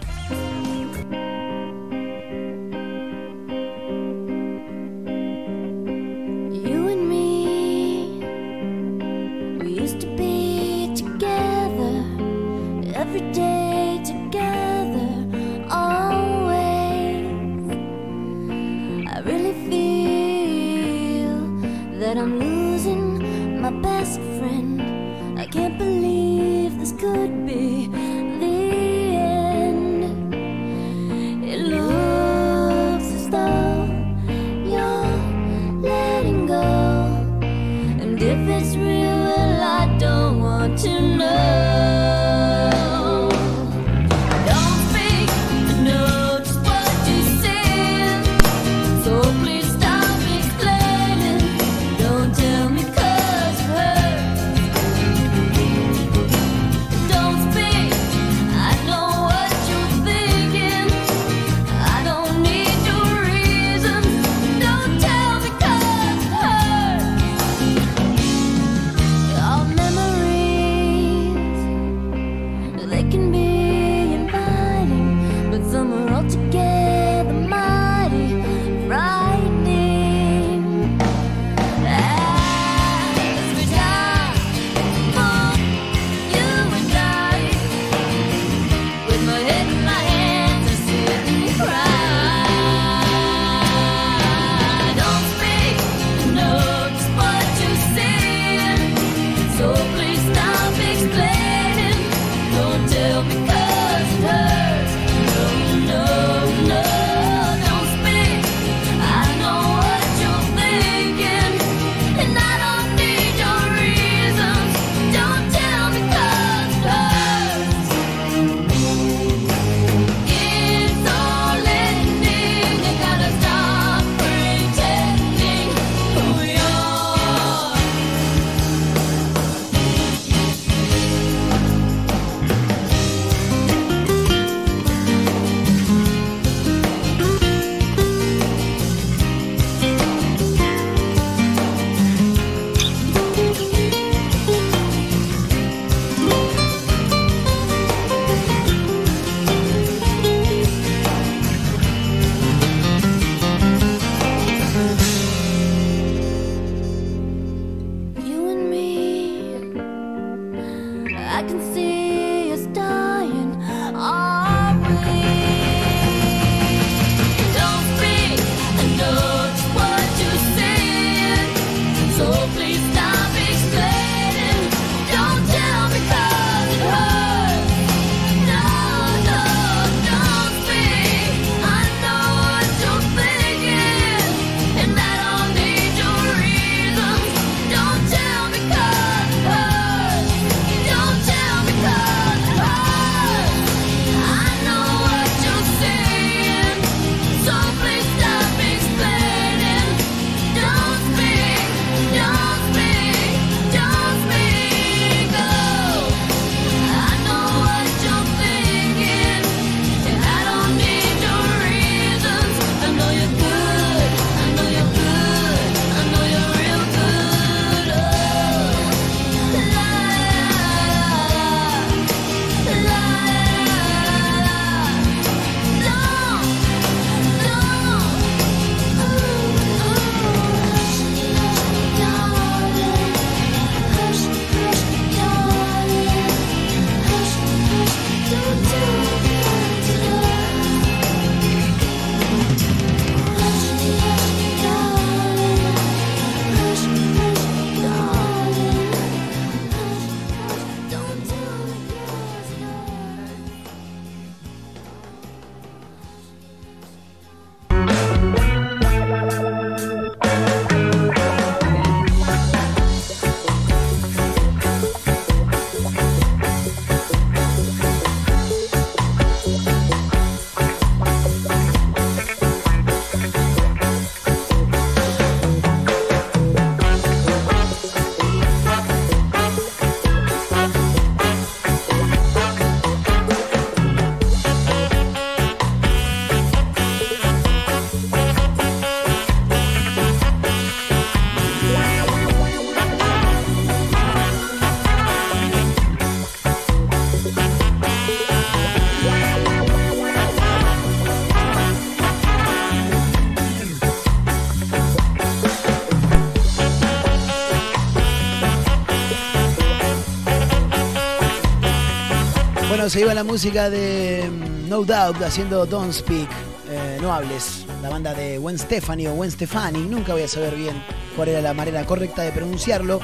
Speaker 3: Se iba la música de mm, No Doubt haciendo Don't Speak, eh, No Hables, la banda de Gwen Stefani o Gwen Stefani, nunca voy a saber bien cuál era la manera correcta de pronunciarlo.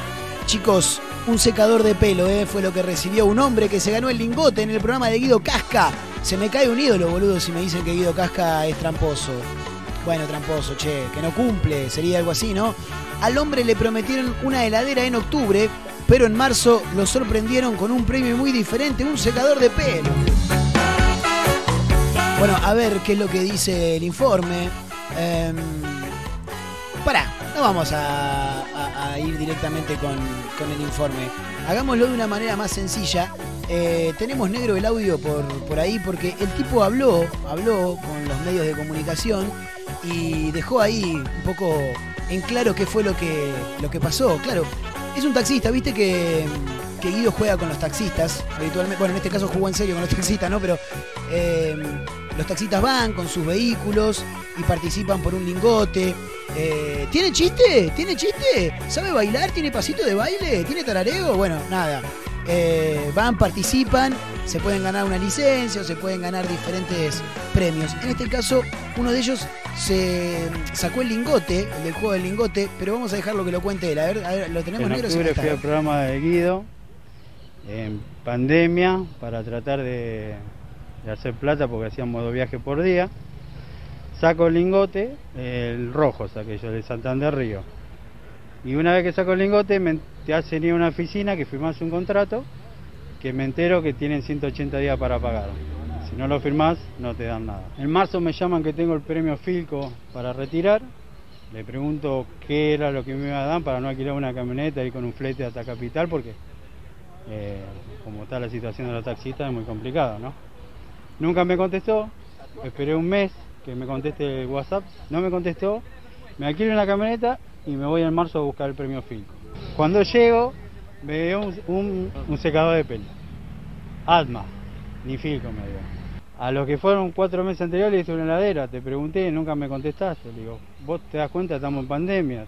Speaker 3: Chicos, un secador de pelo eh, fue lo que recibió un hombre que se ganó el lingote en el programa de Guido Casca. Se me cae un ídolo, boludo, si me dicen que Guido Casca es tramposo. Bueno, tramposo, che, que no cumple, sería algo así, ¿no? Al hombre le prometieron una heladera en octubre pero en marzo lo sorprendieron con un premio muy diferente, un secador de pelo. Bueno, a ver qué es lo que dice el informe. Em, pará, no vamos a, ir directamente con, con el informe. Hagámoslo de una manera más sencilla. Eh, tenemos negro el audio por, por ahí porque el tipo habló, habló con los medios de comunicación y dejó ahí un poco en claro qué fue lo que, lo que pasó. Claro, es un taxista, viste que, Guido juega con los taxistas habitualmente. Bueno, en este caso jugó en serio con los taxistas, ¿no? Pero eh, los taxistas van con sus vehículos y participan por un lingote. Eh, ¿Tiene chiste? ¿Tiene chiste? ¿Sabe bailar? ¿Tiene pasito de baile? ¿Tiene tarareo? Bueno, nada. Eh, van, participan, se pueden ganar una licencia o se pueden ganar diferentes premios. En este caso, uno de ellos se sacó el lingote, el del juego del lingote, pero vamos a dejarlo que lo cuente él. A ver, a ver, lo tenemos
Speaker 11: En
Speaker 3: negro. está.
Speaker 11: fui al programa de Guido en pandemia para tratar de, de hacer plata porque hacíamos modo viaje por día. Saco el lingote, el rojo saqué yo, de Santander Río. Y una vez que saco el lingote me, te hacen ir a una oficina que firmás un contrato que me entero que tienen 180 días para pagar. Si no lo firmás no te dan nada. En marzo me llaman que tengo el premio Filco para retirar. Le pregunto qué era lo que me iba a dar para no alquilar una camioneta y con un flete hasta Capital porque eh, como está la situación de los taxistas es muy complicado, ¿no? Nunca me contestó, esperé un mes que me conteste el WhatsApp, no me contestó, me alquilo una camioneta y me voy en marzo a buscar el premio Filco. Cuando llego, veo un, un- un secador de pelo. Atma, ni Filco me dio. A los que fueron cuatro meses anteriores hice una heladera, te pregunté, nunca me contestaste. Le digo, vos te das cuenta, estamos en pandemia,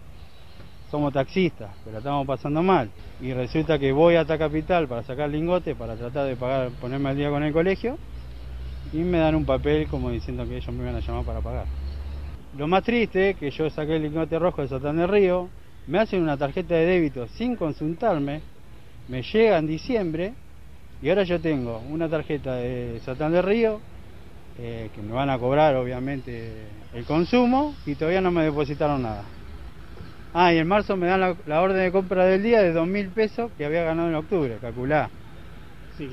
Speaker 11: somos taxistas, pero estamos pasando mal. Y resulta que voy hasta Capital para sacar lingote, para tratar de ponerme al día con el colegio, y me dan un papel como diciendo que ellos me iban a llamar para pagar. Lo más triste es que yo saqué el lingote rojo de Satán de Río, me hacen una tarjeta de débito sin consultarme, me llega en diciembre y ahora yo tengo una tarjeta de Satán de Río eh, que me van a cobrar obviamente el consumo y todavía no me depositaron nada. Ah, y en marzo me dan la, la orden de compra del día de dos mil pesos que había ganado en octubre, calculá.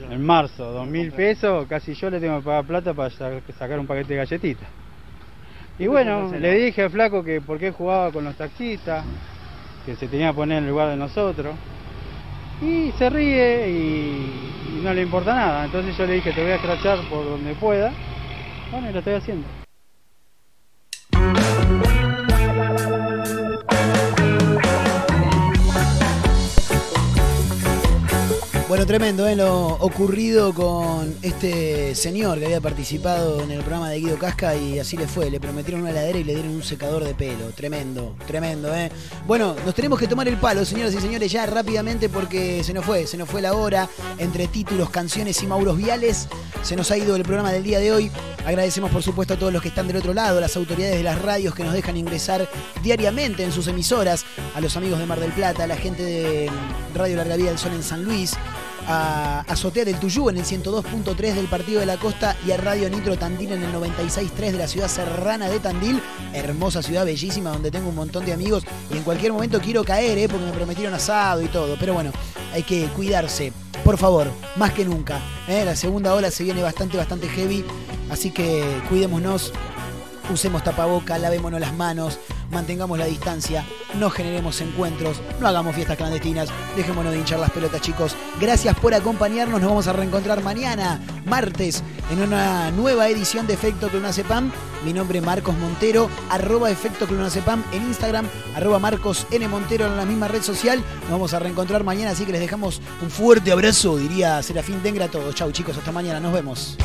Speaker 11: En marzo, dos mil pesos, casi yo le tengo que pagar plata para sa- sacar un paquete de galletitas. Y bueno, le dije al flaco que por qué jugaba con los taxistas, que se tenía que poner en lugar de nosotros. Y se ríe y, y no le importa nada. Entonces yo le dije, te voy a escrachar por donde pueda. Bueno, y lo estoy haciendo.
Speaker 3: Bueno, tremendo, ¿eh? Lo ocurrido con este señor que había participado en el programa de Guido Casca y así le fue. Le prometieron una heladera y le dieron un secador de pelo. Tremendo, tremendo, ¿eh? Bueno, nos tenemos que tomar el palo, señoras y señores, ya rápidamente porque se nos fue, se nos fue la hora. Entre títulos, canciones y Mauros Viales, se nos ha ido el programa del día de hoy. Agradecemos, por supuesto, a todos los que están del otro lado, a las autoridades de las radios que nos dejan ingresar diariamente en sus emisoras, a los amigos de Mar del Plata, a la gente de Radio Larga Vida del Sol en San Luis, a Azotea del Tuyú en el 102.3 del Partido de la Costa y a Radio Nitro Tandil en el 96.3 de la ciudad serrana de Tandil. Hermosa ciudad, bellísima, donde tengo un montón de amigos y en cualquier momento quiero caer, ¿eh? porque me prometieron asado y todo. Pero bueno, hay que cuidarse, por favor, más que nunca. ¿eh? La segunda ola se viene bastante, bastante heavy, así que cuidémonos. Usemos tapaboca, lavémonos las manos, mantengamos la distancia, no generemos encuentros, no hagamos fiestas clandestinas, dejémonos de hinchar las pelotas, chicos. Gracias por acompañarnos, nos vamos a reencontrar mañana, martes, en una nueva edición de Efecto Clonacepam. Mi nombre es Marcos Montero, arroba Efecto Clonacepam en Instagram, arroba Marcos N. Montero en la misma red social. Nos vamos a reencontrar mañana, así que les dejamos un fuerte abrazo, diría Serafín Dengra a todos. Chau chicos, hasta mañana, nos vemos.